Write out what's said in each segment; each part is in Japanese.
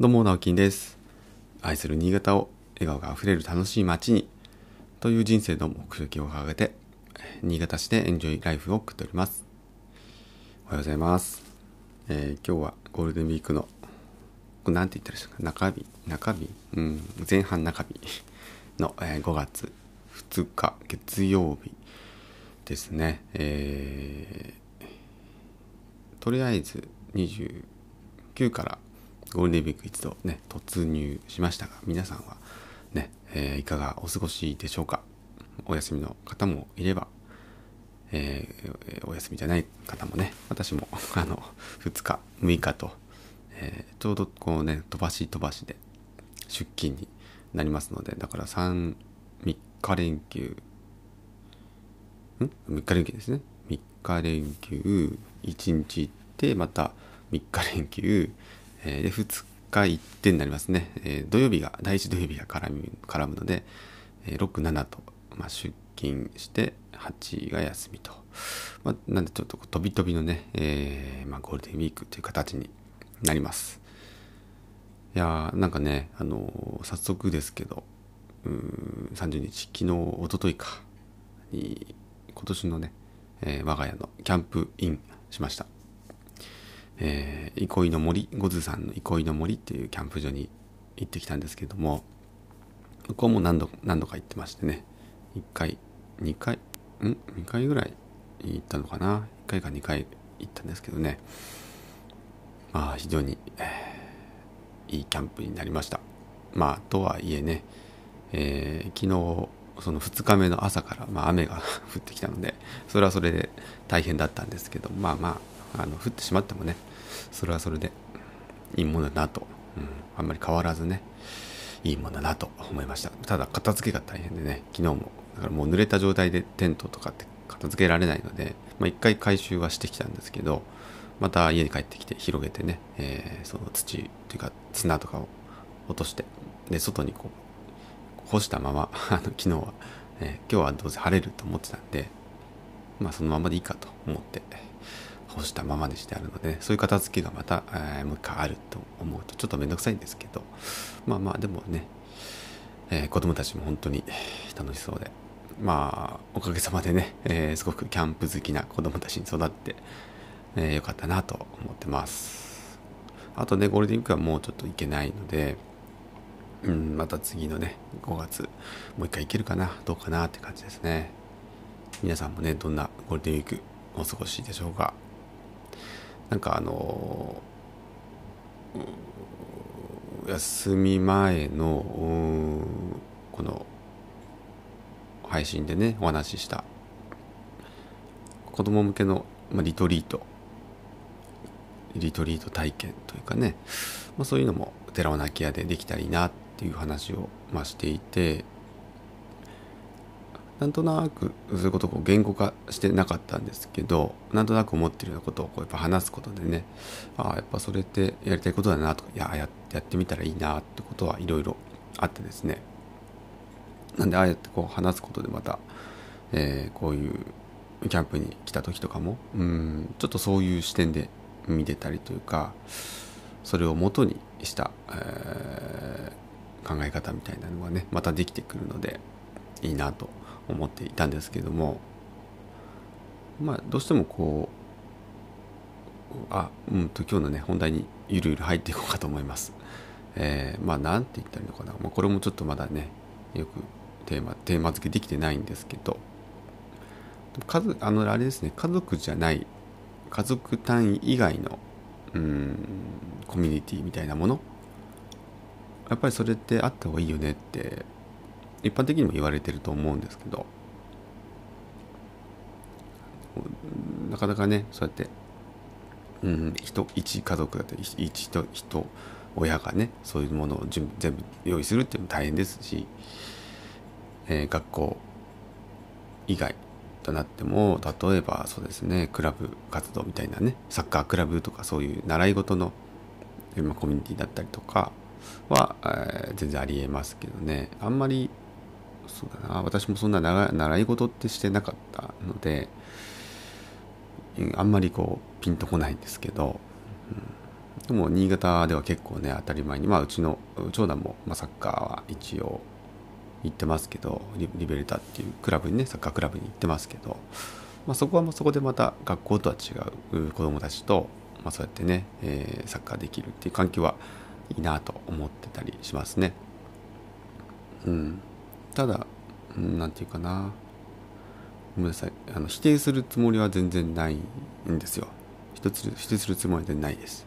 どうも、直樹です。愛する新潟を笑顔があふれる楽しい街にという人生の目標を掲げて、新潟市でエンジョイライフを送っております。おはようございます。えー今日はゴールデンウィークの、これなんて言ったらいいですか、中日、中日、うん、前半中日の、えー5月2日月曜日ですね。えーとりあえず29からゴールデンウィーク一度ね突入しましたが皆さんはね、えーいかがお過ごしでしょうか？お休みの方もいれば、えーお休みじゃない方もね私も あの2日6日と、えーちょうどこうね飛ばし飛ばしで出勤になりますのでだから33日連休ん ?3 日連休ですね。3日連休、1日行って、また3日連休、えー、2日行ってになりますね。えー土曜日が、第1土曜日が絡む絡むので、えー6、7と、まあ、出勤して、8が休みと。まあ、なんでちょっとこう飛び飛びのね、えーまあ、ゴールデンウィークという形になります。いやーなんかね、あのー早速ですけど、うん30日、昨日、一昨日か、に、今年のね、え我が家のキャンプインしました。えー憩いの森、ゴズさんの憩いの森っていうキャンプ場に行ってきたんですけども、ここも何度何度か行ってましてね、1回、2回、ん ?2 回ぐらい行ったのかな ?1 回か2回行ったんですけどね、まあ非常に、えーいいキャンプになりました。まあとはいえね、えー昨日その2日目の朝から、まあ、雨が 降ってきたのでそれはそれで大変だったんですけどまあまああの降ってしまってもねそれはそれでいいものだなと、うん、あんまり変わらずねいいものだなと思いました。ただ片付けが大変でね昨日もだからもう濡れた状態でテントとかって片付けられないので、まあ、一回回収はしてきたんですけどまた家に帰ってきて広げてね、えーその土というか砂とかを落としてで外にこう干したまま あの昨日は、えー今日はどうせ晴れると思ってたんでまあそのままでいいかと思って干したままにしてあるのでそういう片付けがまた、えーもう一回あると思うとちょっと面倒くさいんですけどまあまあでもね、えー子供たちも本当に楽しそうでまあおかげさまでね、えーすごくキャンプ好きな子供たちに育って、えーよかったなと思ってますあとねゴールデンウィークはもうちょっと行けないのでうん、また次のね、5月、もう一回行けるかな、どうかなって感じですね。皆さんもね、どんなゴールデンウィークお過ごしでしょうか。なんかあの休み前の、この、配信でね、お話しした、子供向けの、ま、リトリート、リトリート体験というかね、まあ、そういうのも寺尾泣き屋でできたらいいなっていう話を、まあ、していてなんとなくそういうことをこう言語化してなかったんですけどなんとなく思ってるようなことをこうやっぱ話すことでねああやっぱそれってやりたいことだなとかいややってみたらいいなってことはいろいろあってですね。なんでああやってこう話すことでまた、えーこういうキャンプに来た時とかもうんちょっとそういう視点で見てたりというかそれを元にした、えー考え方みたいなのがねまたできてくるのでいいなと思っていたんですけどもまあどうしてもこうあうんと今日のね本題にゆるゆる入っていこうかと思います。えーまあなんて言ったらいいのかな、まあ、これもちょっとまだねよくテーマテーマ付けできてないんですけど。家あのあれですね家族じゃない家族単位以外のうんコミュニティみたいなもの。やっぱりそれってあった方がいいよねって一般的にも言われてると思うんですけどなかなかねそうやってうん人一家族だって一人人親がねそういうものを全部用意するっていうのも大変ですし、えー学校以外となっても例えばそうですねクラブ活動みたいなねサッカークラブとかそういう習い事の、コミュニティだったりとかは、えー全然ありえますけどね。あんまりそうだな。私もそんな習い事ってしてなかったのであんまりこうピンとこないんですけど、うん。でも新潟では結構ね当たり前にまあうちの長男も、まあ、サッカーは一応行ってますけどリベルタっていうクラブにねサッカークラブに行ってますけど、まあ、そこはもうそこでまた学校とは違う子どもたちと、まあ、そうやってね、えー、サッカーできるっていう環境はいいなと思ってたりしますね。うん、ただ何て言うかな。ごめんなさい。あの否定するつもりは全然ないんですよ。否定する否定するつもりは全然ないです、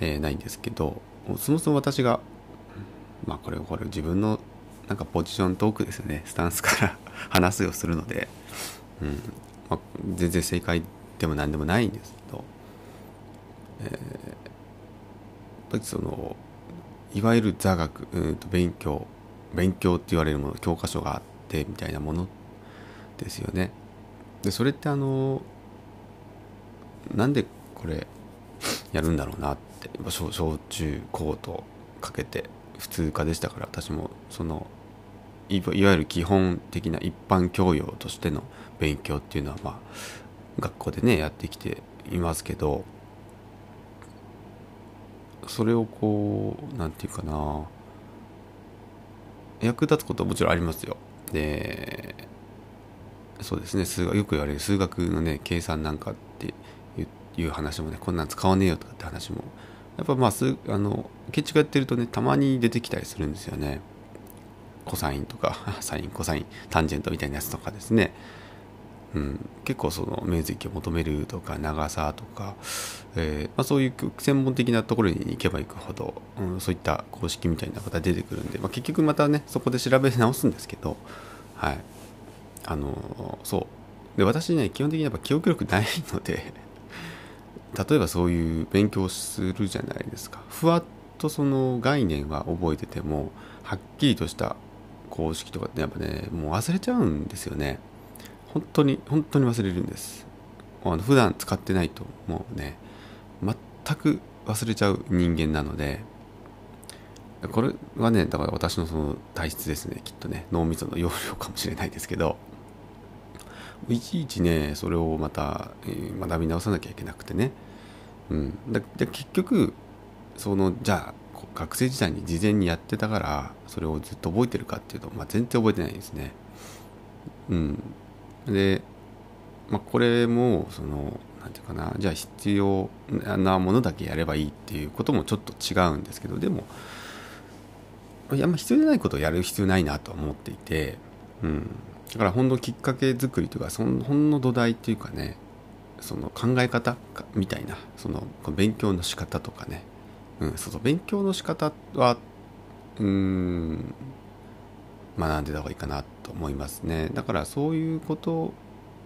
えー、ないんですけどそもそも私がまあこれこれ自分のなんかポジショントークですよね。スタンスから 話すようするので、うん。まあ、全然正解でも何でもないんですけど、えー、やっぱりそのいわゆる座学うんと勉強勉強って言われるもの教科書があってみたいなものですよね。でそれってあのなんでこれやるんだろうなって小小中高とかけて普通科でしたから私もそのいわゆる基本的な一般教養としての勉強っていうのはまあ学校でねやってきていますけどそれをこう何て言うかな役立つことはもちろんありますよ。でそうですね数学よく言われる数学のね計算なんかっていう話もねこんなん使わねえよとかって話もやっぱまあ数あの建築やってるとねたまに出てきたりするんですよねコサインとか サインコサインタンジェントみたいなやつとかですね、うん、結構その面積を求めるとか長さとか、えーまあ、そういう専門的なところに行けば行くほど、うん、そういった公式みたいなことが出てくるんで、まあ、結局またねそこで調べ直すんですけどはい。あのそう。で私ね基本的にやっぱ記憶力ないので例えばそういう勉強するじゃないですか。ふわっとその概念は覚えててもはっきりとした公式とかってやっぱねもう忘れちゃうんですよね。本当に本当に忘れるんです。あの普段使ってないともうね。全く忘れちゃう人間なので。これはねだから私のその体質ですね。きっとね脳みその容量かもしれないですけど。いちいちねそれをまた、えー、学び直さなきゃいけなくてね、うん、だで結局そのじゃあ学生時代に事前にやってたからそれをずっと覚えてるかっていうと、まあ、全然覚えてないですね。うん、で、まあ、これもその何て言うかなじゃあ必要なものだけやればいいっていうこともちょっと違うんですけどでもいや、まあ、必要じゃないことをやる必要ないなと思っていて、うん、だからほんのきっかけ作りというかそのほんの土台っていうかねその考え方みたいなその勉強の仕方とかね、うん、そうそう勉強の仕方はうん学んでた方がいいかなと思いますねだからそういうこと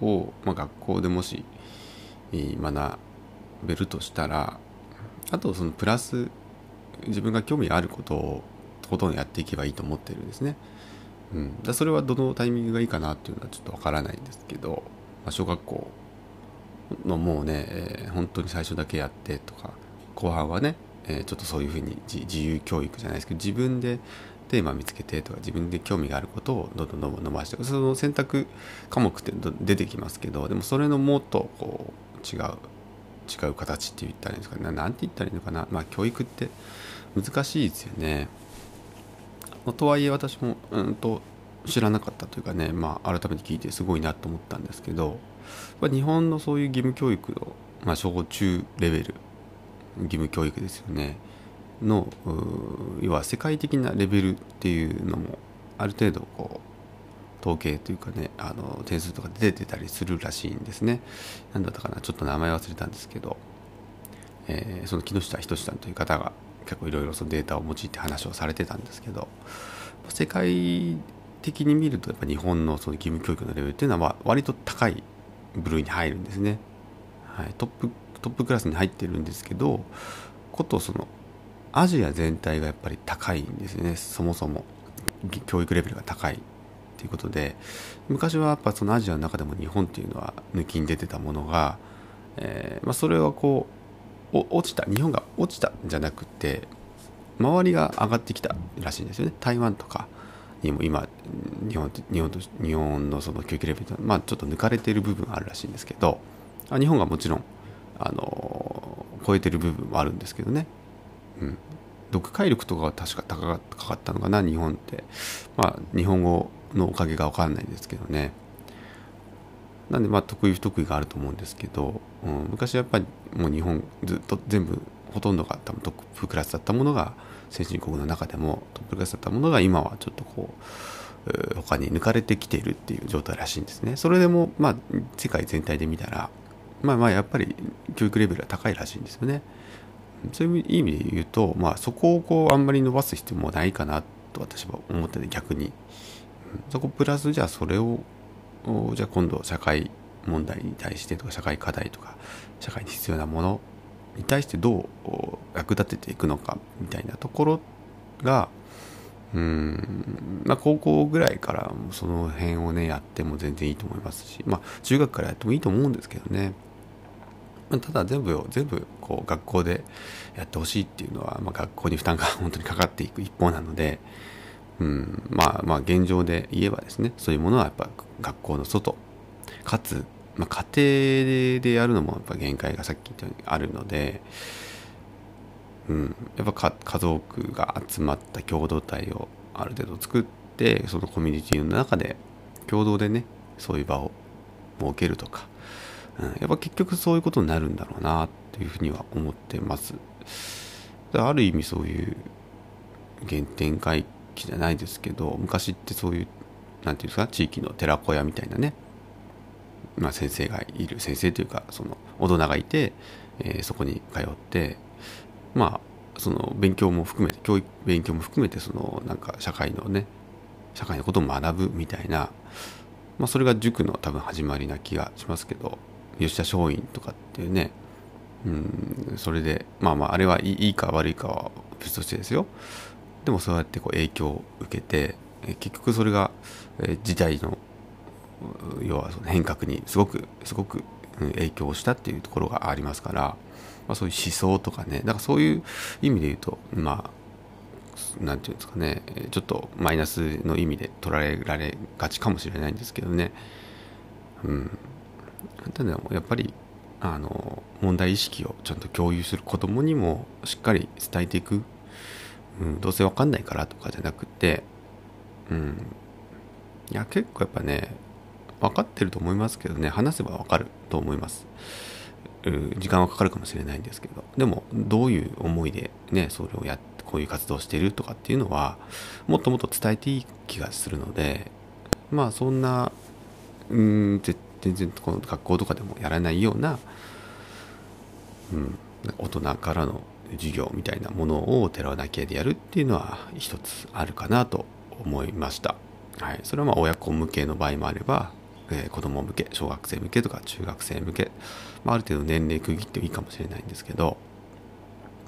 を、まあ、学校でもし学べるとしたらあとそのプラス自分が興味あることをとことんやっていけばいいと思ってるんですね。うん、だそれはどのタイミングがいいかなっていうのはちょっとわからないんですけど、まあ、小学校のもうね、えー、本当に最初だけやってとか後半はね、えー、ちょっとそういうふうに自由教育じゃないですけど自分でテーマ見つけてとか自分で興味があることをどんどんどんどん伸ばしてその選択科目って出てきますけどでもそれのもっとこう違う違う形って言ったらいいんですかね。何て言ったらいいのかな。まあ教育って難しいですよね。とはいえ私もうんと知らなかったというかね、まあ、改めて聞いてすごいなと思ったんですけど日本のそういう義務教育の、まあ、小中レベル義務教育ですよね。の要は世界的なレベルっていうのもある程度こう統計というかねあの点数とか出てたりするらしいんですね。何だったかなちょっと名前忘れたんですけど、えー、その木下仁さんという方が結構いろいろそのデータを用いて話をされてたんですけど。世界的に見るとやっぱ日本のその義務教育のレベルっていうのは割と高い部類に入るんですね、はい、トップトップクラスに入ってるんですけどことそのアジア全体がやっぱり高いんですね。そもそも。教育レベルが高いということで。昔はやっぱそのアジアの中でも日本っていうのは抜きに出てたものが、えーまあ、それはこう落ちた。日本が落ちたんじゃなくて周りが上がってきたらしいんですよね。台湾とかにも今日本日本と日本のその教育レベルまあちょっと抜かれている部分あるらしいんですけど日本がもちろんあの超えてる部分もあるんですけどね、うん、読解力とかは確か高かったのかな日本ってまあ日本語のおかげが分かんないんですけどねなんでまあ得意不得意があると思うんですけど、うん、昔やっぱりもう日本ずっと全部ほとんどが多分トップクラスだったものが先進国の中でもトップクラスだったものが今はちょっとこう他に抜かれてきているっていう状態らしいんですね。それでもまあ世界全体で見たらまあまあやっぱり教育レベルは高いらしいんですよね。そういう意味で言うと、まあ、そこをこうあんまり伸ばす必要もないかなと私は思ってて逆に、そこプラスじゃあそれをじゃあ今度社会問題に対してとか社会課題とか社会に必要なものに対してどう役立てていくのかみたいなところがうん。まあ高校ぐらいからその辺をねやっても全然いいと思いますしまあ中学からやってもいいと思うんですけどね。ただ全部を全部こう学校でやってほしいっていうのは、まあ、学校に負担が本当にかかっていく一方なので、うん、まあまあ現状で言えばですねそういうものはやっぱ学校の外かつ、まあ、家庭でやるのもやっぱ限界がさっき言ったようにあるので、うん、やっぱ家族が集まった共同体をある程度作ってそのコミュニティの中で共同でねそういう場を設けるとかうん、やっぱ結局そういうことになるんだろうなっていうふうには思ってます。ある意味そういう原点回帰じゃないですけど昔ってそういう何て言うんですか地域の寺子屋みたいなね、まあ、先生がいる先生というかその大人がいて、えー、そこに通ってまあその勉強も含めて教育勉強も含めてそのなんか社会のね社会のことを学ぶみたいな、まあ、それが塾の多分始まりな気がしますけど。吉田松陰とかっていうね。うんそれでまあまああれはいいか悪いかは別としてですよ。でもそうやってこう影響を受けて結局それが時代の要はその変革にすごくすごく影響をしたっていうところがありますから、まあ、そういう思想とかね。だからそういう意味で言うとまあなんていうんですかね。ちょっとマイナスの意味で捉えられがちかもしれないんですけどね。うん。ただやっぱりあの問題意識をちゃんと共有する子供にもしっかり伝えていく、うん、どうせ分かんないからとかじゃなくてうん。いや結構やっぱね分かってると思いますけどね話せば分かると思います、うん、時間はかかるかもしれないんですけど。でもどういう思いでねそれをやってこういう活動をしているとかっていうのはもっともっと伝えていい気がするのでまあそんなうん絶全然この学校とかでもやらないような、うん、大人からの授業みたいなものを寺尾だけでやるっていうのは一つあるかなと思いました。はい、それはまあ親子向けの場合もあれば、えー、子供向け小学生向けとか中学生向け、まあ、ある程度年齢区切ってもいいかもしれないんですけど、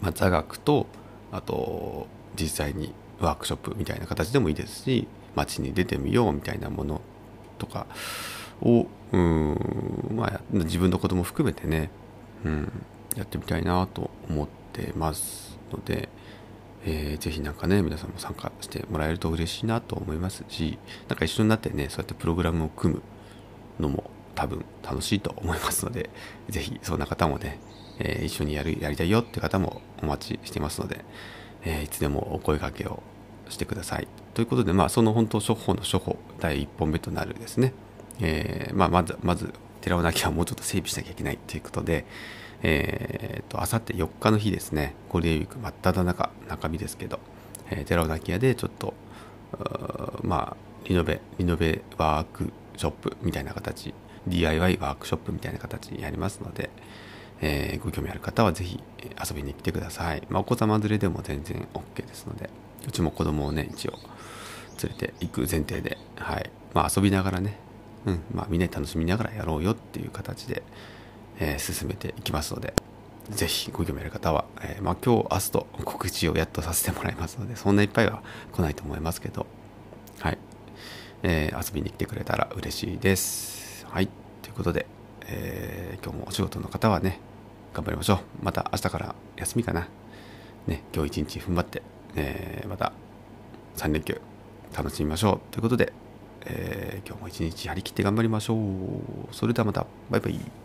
まあ、座学とあと実際にワークショップみたいな形でもいいですし街に出てみようみたいなものとかをうん。まあ自分の子供含めてね、うん、やってみたいなと思ってますので、えー、ぜひなんかね皆さんも参加してもらえると嬉しいなと思いますしなんか一緒になってねそうやってプログラムを組むのも多分楽しいと思いますのでぜひそんな方もね、えー、一緒にやるやりたいよって方もお待ちしてますので、えー、いつでもお声掛けをしてください。ということでまあその本当処方の処方第1本目となるですねえー、まあ、まず、まず、寺尾泣きはもうちょっと整備しなきゃいけないということで、えー、と、あさって4日の日ですね、ゴールデンウィーク真っ只中、中身ですけど、えー、寺尾泣き屋でちょっと、まあ、リノベ、リノベワークショップみたいな形、DIY ワークショップみたいな形にやりますので、えー、ご興味ある方はぜひ遊びに来てください。まあ、お子様連れでも全然 OK ですので、うちも子供をね、一応連れて行く前提で、はい。まあ、遊びながらね、うんまあ、みんなで楽しみながらやろうよっていう形で、えー、進めていきますので、ぜひご興味ある方は、えー、まあ、今日、明日と告知をやっとさせてもらいますので、そんないっぱいは来ないと思いますけど、はい。えー、遊びに来てくれたら嬉しいです。はい。ということで、え、今日もお仕事の方はね、頑張りましょう。また明日から休みかな。ね、今日一日踏ん張って、え、また3連休楽しみましょう。ということで、えー、今日も一日張り切って頑張りましょう。それではまた、バイバイ。